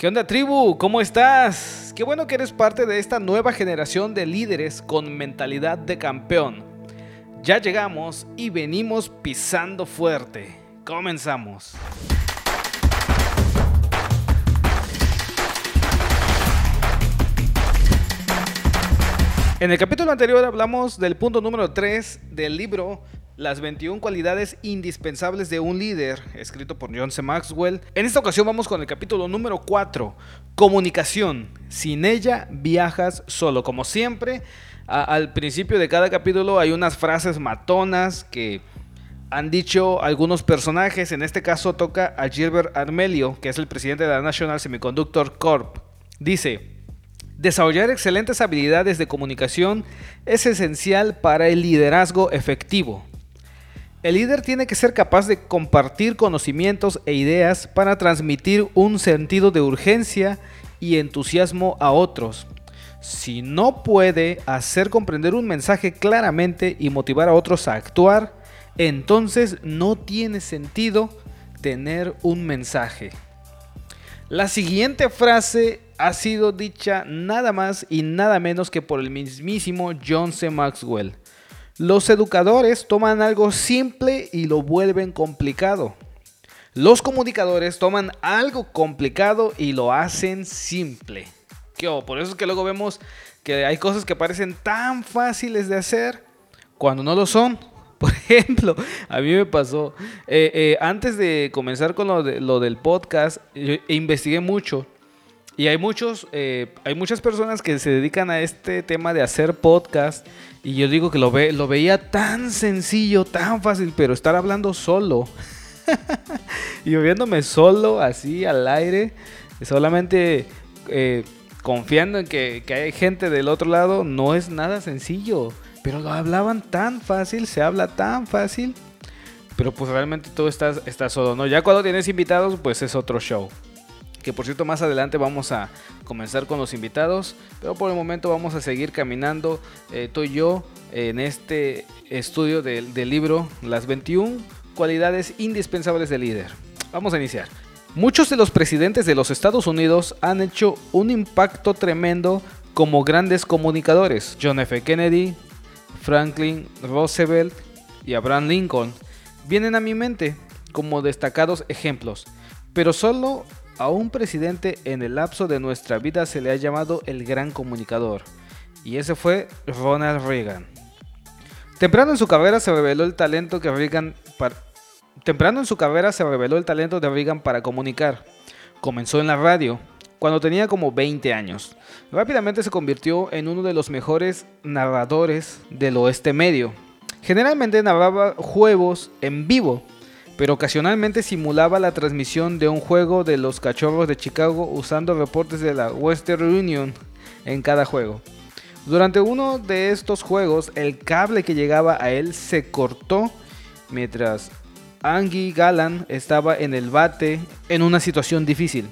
¿Qué onda tribu? ¿Cómo estás? Qué bueno que eres parte de esta nueva generación de líderes con mentalidad de campeón. Ya llegamos y venimos pisando fuerte. Comenzamos. En el capítulo anterior hablamos del punto número 3 del libro las 21 cualidades indispensables de un líder, escrito por John C. Maxwell. En esta ocasión vamos con el capítulo número 4, comunicación. Sin ella viajas solo. Como siempre, al principio de cada capítulo hay unas frases matonas que han dicho algunos personajes. En este caso toca a Gilbert Armelio, que es el presidente de la National Semiconductor Corp. Dice, Desarrollar excelentes habilidades de comunicación es esencial para el liderazgo efectivo. El líder tiene que ser capaz de compartir conocimientos e ideas para transmitir un sentido de urgencia y entusiasmo a otros. Si no puede hacer comprender un mensaje claramente y motivar a otros a actuar, entonces no tiene sentido tener un mensaje. La siguiente frase ha sido dicha nada más y nada menos que por el mismísimo John C. Maxwell. Los educadores toman algo simple y lo vuelven complicado. Los comunicadores toman algo complicado y lo hacen simple. Por eso es que luego vemos que hay cosas que parecen tan fáciles de hacer cuando no lo son. Por ejemplo, a mí me pasó, eh, eh, antes de comenzar con lo, lo del podcast, yo investigué mucho y hay muchos, eh, hay muchas personas que se dedican a este tema de hacer podcast. Y yo digo que lo, ve, lo veía tan sencillo, tan fácil, pero estar hablando solo. y viéndome solo, así al aire, solamente eh, confiando en que, que, hay gente del otro lado, no es nada sencillo. Pero lo hablaban tan fácil, se habla tan fácil. Pero pues realmente todo está, está solo, ¿no? Ya cuando tienes invitados, pues es otro show que por cierto más adelante vamos a comenzar con los invitados, pero por el momento vamos a seguir caminando eh, tú y yo en este estudio del, del libro Las 21 cualidades indispensables del líder. Vamos a iniciar. Muchos de los presidentes de los Estados Unidos han hecho un impacto tremendo como grandes comunicadores. John F. Kennedy, Franklin Roosevelt y Abraham Lincoln vienen a mi mente como destacados ejemplos, pero solo a un presidente en el lapso de nuestra vida se le ha llamado el gran comunicador, y ese fue Ronald Reagan. Temprano en su carrera se reveló el talento que Reagan para... Temprano en su carrera se reveló el talento de Reagan para comunicar. Comenzó en la radio cuando tenía como 20 años. Rápidamente se convirtió en uno de los mejores narradores del oeste medio. Generalmente narraba juegos en vivo pero ocasionalmente simulaba la transmisión de un juego de los Cachorros de Chicago usando reportes de la Western Union en cada juego. Durante uno de estos juegos, el cable que llegaba a él se cortó mientras Angie Gallan estaba en el bate en una situación difícil.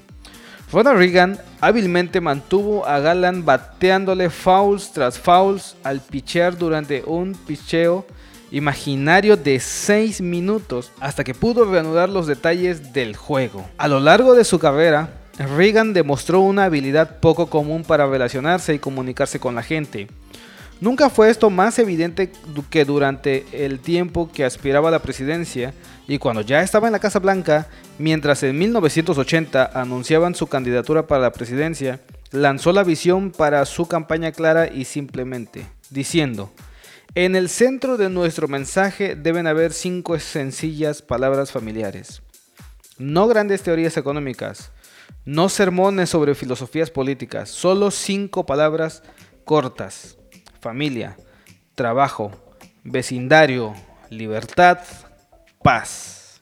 Ronald Reagan hábilmente mantuvo a Gallan bateándole fouls tras fouls al pitcher durante un picheo imaginario de 6 minutos hasta que pudo reanudar los detalles del juego. A lo largo de su carrera, Reagan demostró una habilidad poco común para relacionarse y comunicarse con la gente. Nunca fue esto más evidente que durante el tiempo que aspiraba a la presidencia y cuando ya estaba en la Casa Blanca, mientras en 1980 anunciaban su candidatura para la presidencia, lanzó la visión para su campaña clara y simplemente, diciendo, en el centro de nuestro mensaje deben haber cinco sencillas palabras familiares. No grandes teorías económicas, no sermones sobre filosofías políticas, solo cinco palabras cortas. Familia, trabajo, vecindario, libertad, paz.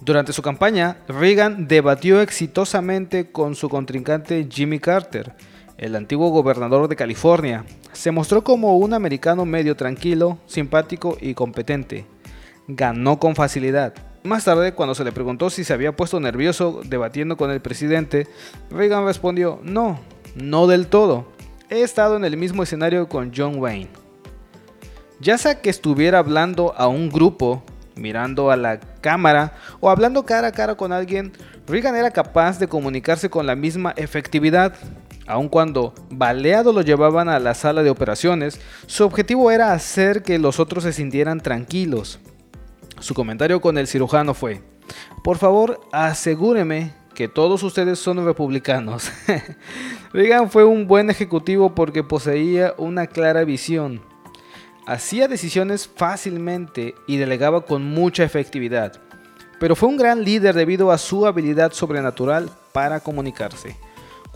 Durante su campaña, Reagan debatió exitosamente con su contrincante Jimmy Carter, el antiguo gobernador de California, se mostró como un americano medio tranquilo, simpático y competente. Ganó con facilidad. Más tarde, cuando se le preguntó si se había puesto nervioso debatiendo con el presidente, Reagan respondió, no, no del todo. He estado en el mismo escenario con John Wayne. Ya sea que estuviera hablando a un grupo, mirando a la cámara o hablando cara a cara con alguien, Reagan era capaz de comunicarse con la misma efectividad. Aun cuando baleado lo llevaban a la sala de operaciones, su objetivo era hacer que los otros se sintieran tranquilos. Su comentario con el cirujano fue, por favor asegúreme que todos ustedes son republicanos. Reagan fue un buen ejecutivo porque poseía una clara visión. Hacía decisiones fácilmente y delegaba con mucha efectividad, pero fue un gran líder debido a su habilidad sobrenatural para comunicarse.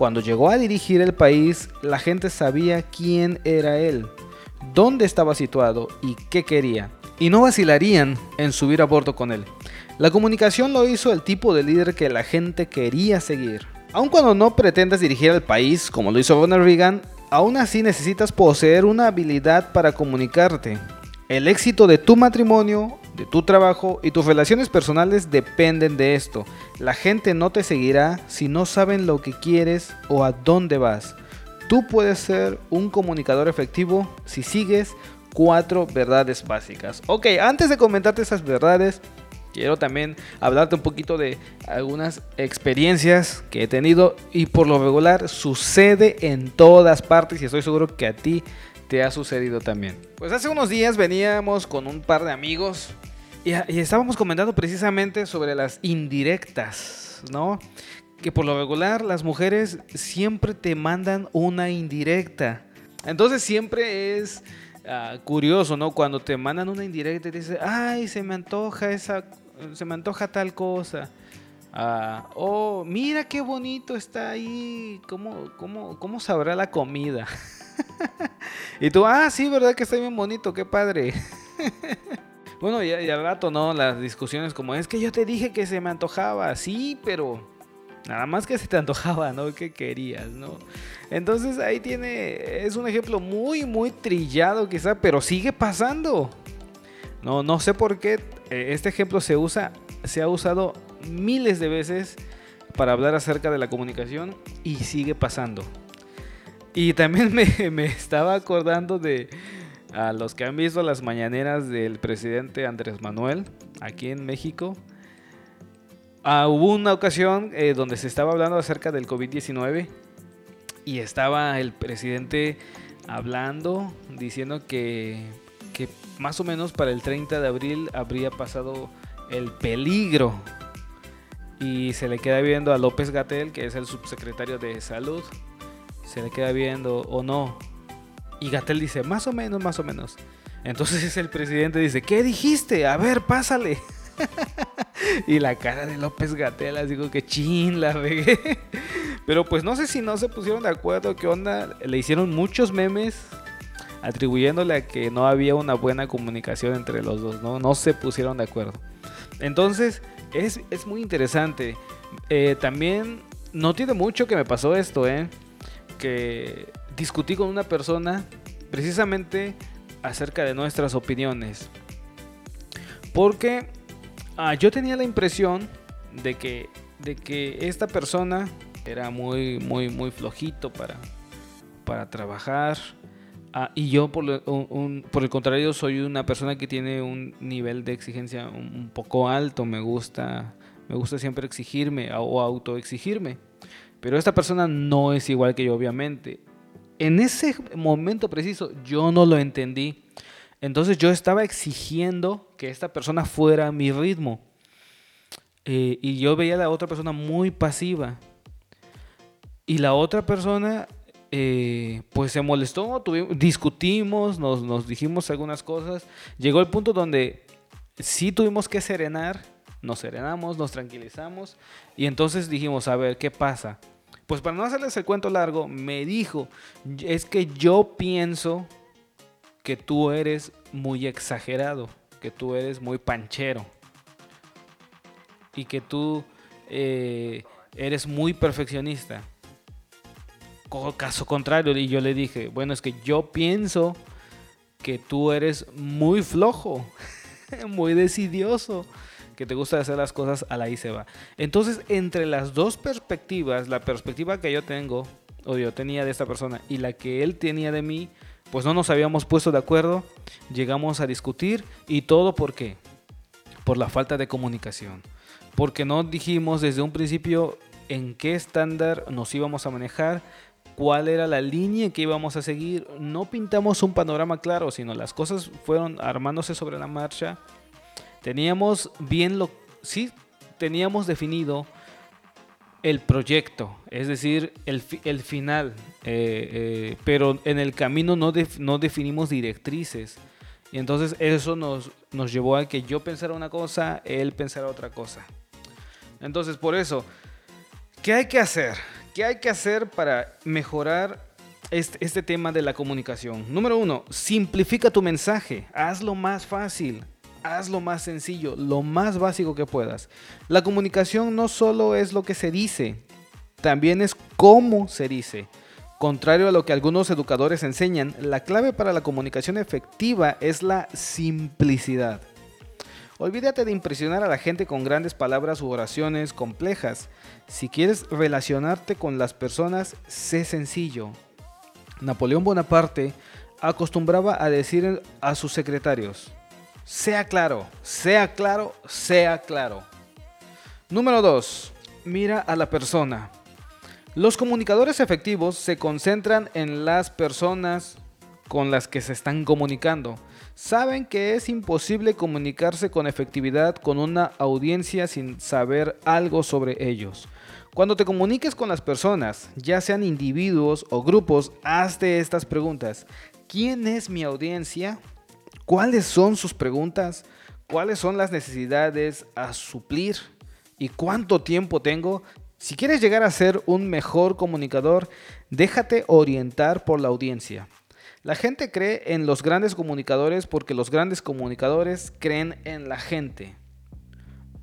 Cuando llegó a dirigir el país, la gente sabía quién era él, dónde estaba situado y qué quería, y no vacilarían en subir a bordo con él. La comunicación lo hizo el tipo de líder que la gente quería seguir. Aun cuando no pretendas dirigir al país como lo hizo Ronald Reagan, aún así necesitas poseer una habilidad para comunicarte. El éxito de tu matrimonio, de tu trabajo y tus relaciones personales dependen de esto. La gente no te seguirá si no saben lo que quieres o a dónde vas. Tú puedes ser un comunicador efectivo si sigues cuatro verdades básicas. Ok, antes de comentarte esas verdades, quiero también hablarte un poquito de algunas experiencias que he tenido y por lo regular sucede en todas partes y estoy seguro que a ti te ha sucedido también. Pues hace unos días veníamos con un par de amigos y, estábamos comentando precisamente sobre las indirectas, ¿no? Que por lo regular las mujeres siempre te mandan una indirecta. Entonces siempre es ah, curioso, ¿no? Cuando te mandan una indirecta y dices, ay, se me antoja esa se me antoja tal cosa. Ah, oh, mira qué bonito está ahí. ¿Cómo, cómo, cómo sabrá la comida? y tú, ah, sí, ¿verdad que está bien bonito? Qué padre. bueno, y, al rato, ¿no? Las discusiones como, es que yo te dije que se me antojaba. Sí, pero nada más que se te antojaba, ¿no? ¿Qué querías, no? Entonces ahí tiene, es un ejemplo muy, muy trillado quizá, pero sigue pasando. No, no sé por qué eh, este ejemplo se usa, se ha usado miles de veces para hablar acerca de la comunicación y sigue pasando. Y también me, estaba acordando de a los que han visto las mañaneras del presidente Andrés Manuel aquí en México. Ah, hubo una ocasión eh, donde se estaba hablando acerca del COVID-19 y estaba el presidente hablando, diciendo que que más o menos para el 30 de abril habría pasado el peligro. Y se le queda viendo a López Gatel, que es el subsecretario de salud. Se le queda viendo o no. Y Gatel dice, más o menos, más o menos. Entonces el presidente dice, ¿qué dijiste? A ver, pásale. y la cara de López Gatel, digo que chin, la regué. Pero pues no sé si no se pusieron de acuerdo, qué onda. Le hicieron muchos memes atribuyéndole a que no había una buena comunicación entre los dos, no, no se pusieron de acuerdo. Entonces, es, muy interesante. Eh, también no tiene mucho que me pasó esto, ¿eh? Que discutí con una persona precisamente acerca de nuestras opiniones. Porque ah, yo tenía la impresión de que, de que esta persona era muy, muy, muy flojito para, para trabajar Ah, y yo, por, el contrario, soy una persona que tiene un nivel de exigencia un, poco alto. Me gusta, me gusta siempre exigirme o autoexigirme. Pero esta persona no es igual que yo, obviamente. En ese momento preciso, yo no lo entendí. Entonces yo estaba exigiendo que esta persona fuera a mi ritmo. Eh, y yo veía a la otra persona muy pasiva. Y la otra persona eh, pues se molestó, discutimos, nos, dijimos algunas cosas. Llegó el punto donde sí tuvimos que serenar, nos serenamos, nos tranquilizamos y entonces dijimos, a ver, ¿qué pasa? Pues para no hacerles el cuento largo, me dijo, es que yo pienso que tú eres muy exagerado, que tú eres muy panchero y que tú eh, eres muy perfeccionista caso contrario. Y yo le dije, bueno, es que yo pienso que tú eres muy flojo, muy decidioso, que te gusta hacer las cosas a la y se va. Entonces, entre las dos perspectivas, la perspectiva que yo tengo, o yo tenía de esta persona, y la que él tenía de mí, pues no nos habíamos puesto de acuerdo, llegamos a discutir y todo por qué? por la falta de comunicación. Porque no dijimos desde un principio en qué estándar nos íbamos a manejar, cuál era la línea que íbamos a seguir. No pintamos un panorama claro, sino las cosas fueron armándose sobre la marcha. Teníamos bien lo... Sí, teníamos definido el proyecto, es decir, el, final, eh, eh, pero en el camino no, no definimos directrices. Y entonces eso nos, nos llevó a que yo pensara una cosa, él pensara otra cosa. Entonces, por eso, ¿qué hay que hacer? ¿Qué hay que hacer para mejorar este, este, tema de la comunicación? Número uno, simplifica tu mensaje, hazlo más fácil, hazlo más sencillo, lo más básico que puedas. La comunicación no solo es lo que se dice, también es cómo se dice. Contrario a lo que algunos educadores enseñan, la clave para la comunicación efectiva es la simplicidad. Olvídate de impresionar a la gente con grandes palabras u oraciones complejas. Si quieres relacionarte con las personas, sé sencillo. Napoleón Bonaparte acostumbraba a decir a sus secretarios, sea claro, sea claro, sea claro. Número 2. Mira a la persona. Los comunicadores efectivos se concentran en las personas con las que se están comunicando saben que es imposible comunicarse con efectividad con una audiencia sin saber algo sobre ellos. Cuando te comuniques con las personas, ya sean individuos o grupos, hazte estas preguntas. ¿Quién es mi audiencia? ¿Cuáles son sus preguntas? ¿Cuáles son las necesidades a suplir? ¿Y cuánto tiempo tengo? Si quieres llegar a ser un mejor comunicador, déjate orientar por la audiencia. La gente cree en los grandes comunicadores porque los grandes comunicadores creen en la gente.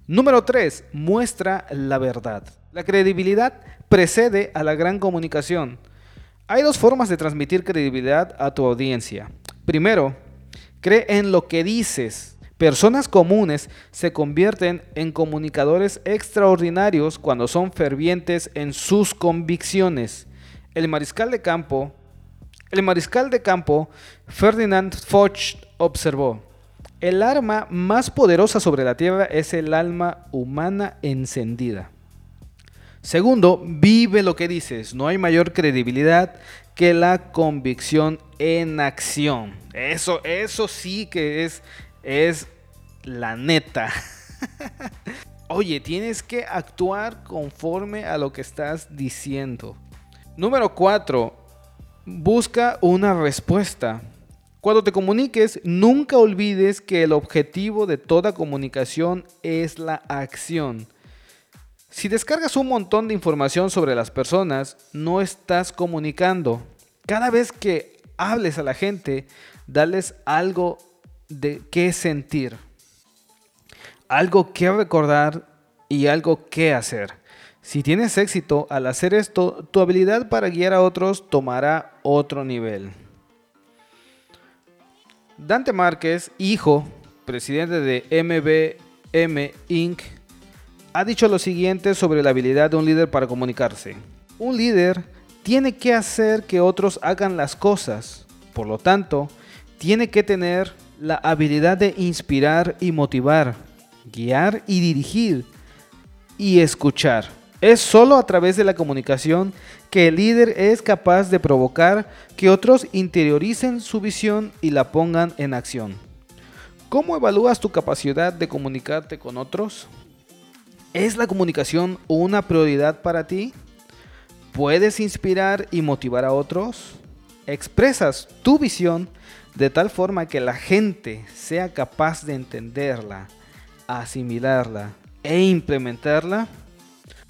Número 3. Muestra la verdad. La credibilidad precede a la gran comunicación. Hay dos formas de transmitir credibilidad a tu audiencia. Primero, cree en lo que dices. Personas comunes se convierten en comunicadores extraordinarios cuando son fervientes en sus convicciones. El mariscal de campo el mariscal de campo Ferdinand Foch observó, el arma más poderosa sobre la tierra es el alma humana encendida. Segundo, vive lo que dices. No hay mayor credibilidad que la convicción en acción. Eso, eso sí que es, es la neta. Oye, tienes que actuar conforme a lo que estás diciendo. Número 4. Busca una respuesta. Cuando te comuniques, nunca olvides que el objetivo de toda comunicación es la acción. Si descargas un montón de información sobre las personas, no estás comunicando. Cada vez que hables a la gente, dales algo de qué sentir, algo que recordar y algo que hacer. Si tienes éxito al hacer esto, tu habilidad para guiar a otros tomará otro nivel. Dante Márquez, hijo, presidente de MBM Inc., ha dicho lo siguiente sobre la habilidad de un líder para comunicarse. Un líder tiene que hacer que otros hagan las cosas. Por lo tanto, tiene que tener la habilidad de inspirar y motivar, guiar y dirigir y escuchar. Es solo a través de la comunicación que el líder es capaz de provocar que otros interioricen su visión y la pongan en acción. ¿Cómo evalúas tu capacidad de comunicarte con otros? ¿Es la comunicación una prioridad para ti? ¿Puedes inspirar y motivar a otros? ¿Expresas tu visión de tal forma que la gente sea capaz de entenderla, asimilarla e implementarla?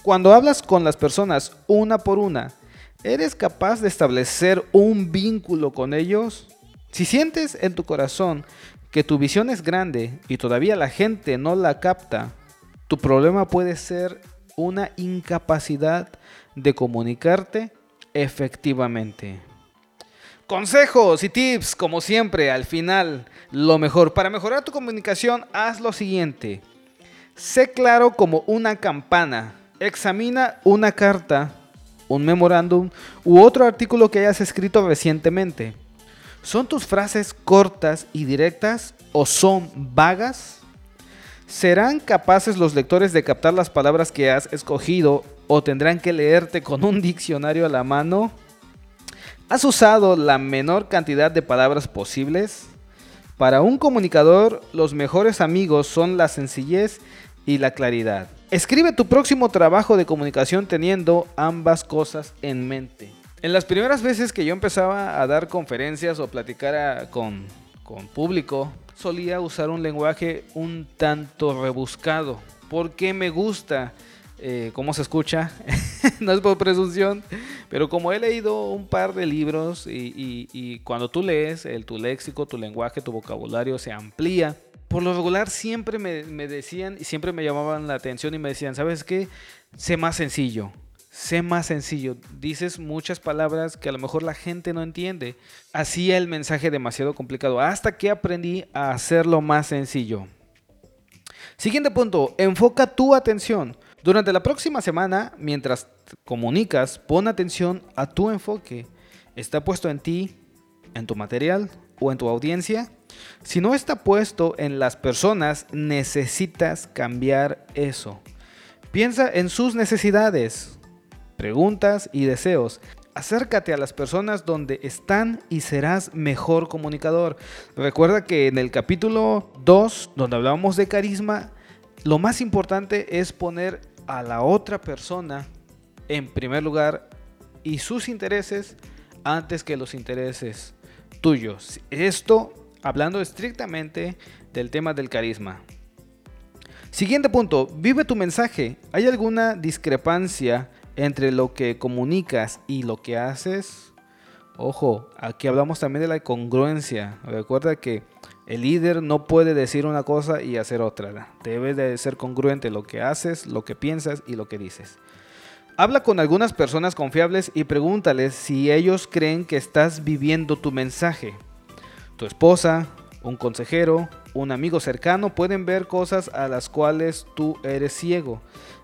Cuando hablas con las personas una por una, ¿eres capaz de establecer un vínculo con ellos? Si sientes en tu corazón que tu visión es grande y todavía la gente no la capta, tu problema puede ser una incapacidad de comunicarte efectivamente. Consejos y tips, como siempre, al final, lo mejor. Para mejorar tu comunicación, haz lo siguiente. Sé claro como una campana Examina una carta, un memorándum u otro artículo que hayas escrito recientemente. ¿Son tus frases cortas y directas o son vagas? ¿Serán capaces los lectores de captar las palabras que has escogido o tendrán que leerte con un diccionario a la mano? ¿Has usado la menor cantidad de palabras posibles? Para un comunicador, los mejores amigos son la sencillez y la claridad. Escribe tu próximo trabajo de comunicación teniendo ambas cosas en mente. En las primeras veces que yo empezaba a dar conferencias o platicar con, con público, solía usar un lenguaje un tanto rebuscado, porque me gusta eh, cómo se escucha, no es por presunción, pero como he leído un par de libros y, cuando tú lees, el, tu léxico, tu lenguaje, tu vocabulario se amplía. Por lo regular siempre me, me decían y siempre me llamaban la atención y me decían, ¿sabes qué? Sé más sencillo sé más sencillo. Dices muchas palabras que a lo mejor la gente no entiende. Hacía el mensaje demasiado complicado hasta que aprendí a hacerlo más sencillo. Siguiente punto, enfoca tu atención. Durante la próxima semana, mientras comunicas, pon atención a tu enfoque. ¿Está puesto en ti, en tu material o en tu audiencia? Si no está puesto en las personas, necesitas cambiar eso. Piensa en sus necesidades, preguntas y deseos. Acércate a las personas donde están y serás mejor comunicador. Recuerda que en el capítulo 2, donde hablábamos de carisma, lo más importante es poner a la otra persona en primer lugar y sus intereses antes que los intereses tuyos. Esto hablando estrictamente del tema del carisma. Siguiente punto, vive tu mensaje. ¿Hay alguna discrepancia entre lo que comunicas y lo que haces, ojo, aquí hablamos también de la congruencia. Recuerda que el líder no puede decir una cosa y hacer otra. Debe de ser congruente lo que haces, lo que piensas y lo que dices. Habla con algunas personas confiables y pregúntales si ellos creen que estás viviendo tu mensaje. Tu esposa, un consejero, un amigo cercano pueden ver cosas a las cuales tú eres ciego.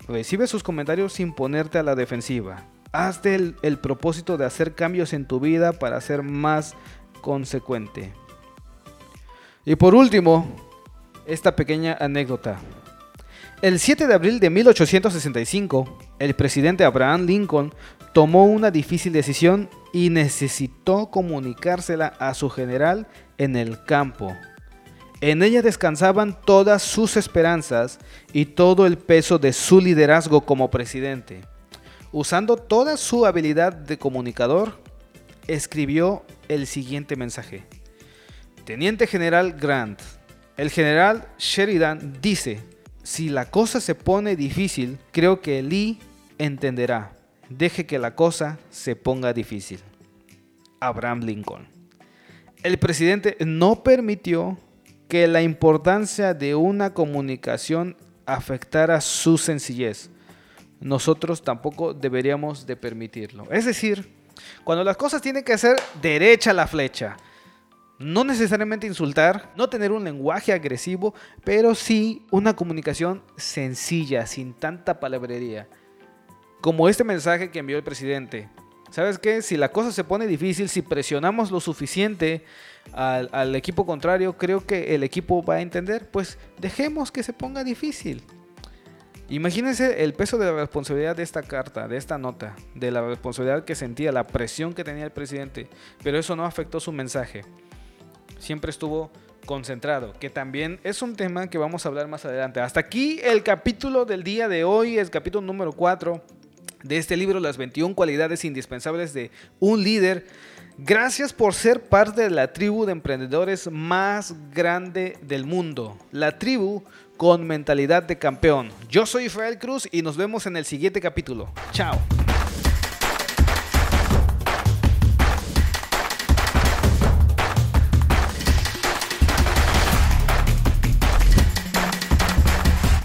Recibe sus comentarios sin ponerte a la defensiva. Hazte el, propósito de hacer cambios en tu vida para ser más consecuente. Y por último, esta pequeña anécdota. El 7 de abril de 1865, el presidente Abraham Lincoln tomó una difícil decisión y necesitó comunicársela a su general en el campo. En ella descansaban todas sus esperanzas y todo el peso de su liderazgo como presidente. Usando toda su habilidad de comunicador, escribió el siguiente mensaje. Teniente General Grant, el general Sheridan dice, si la cosa se pone difícil, creo que Lee entenderá. Deje que la cosa se ponga difícil. Abraham Lincoln. El presidente no permitió que la importancia de una comunicación afectara su sencillez. Nosotros tampoco deberíamos de permitirlo. Es decir, cuando las cosas tienen que ser derecha la flecha, no necesariamente insultar, no tener un lenguaje agresivo, pero sí una comunicación sencilla, sin tanta palabrería. Como este mensaje que envió el presidente. ¿Sabes qué? Si la cosa se pone difícil, si presionamos lo suficiente al, equipo contrario, creo que el equipo va a entender, pues dejemos que se ponga difícil. Imagínense el peso de la responsabilidad de esta carta, de esta nota, de la responsabilidad que sentía, la presión que tenía el presidente, pero eso no afectó su mensaje. Siempre estuvo concentrado, que también es un tema que vamos a hablar más adelante. Hasta aquí el capítulo del día de hoy, el capítulo número 4 de este libro, Las 21 cualidades indispensables de un líder. Gracias por ser parte de la tribu de emprendedores más grande del mundo. La tribu con mentalidad de campeón. Yo soy Israel Cruz y nos vemos en el siguiente capítulo. Chao.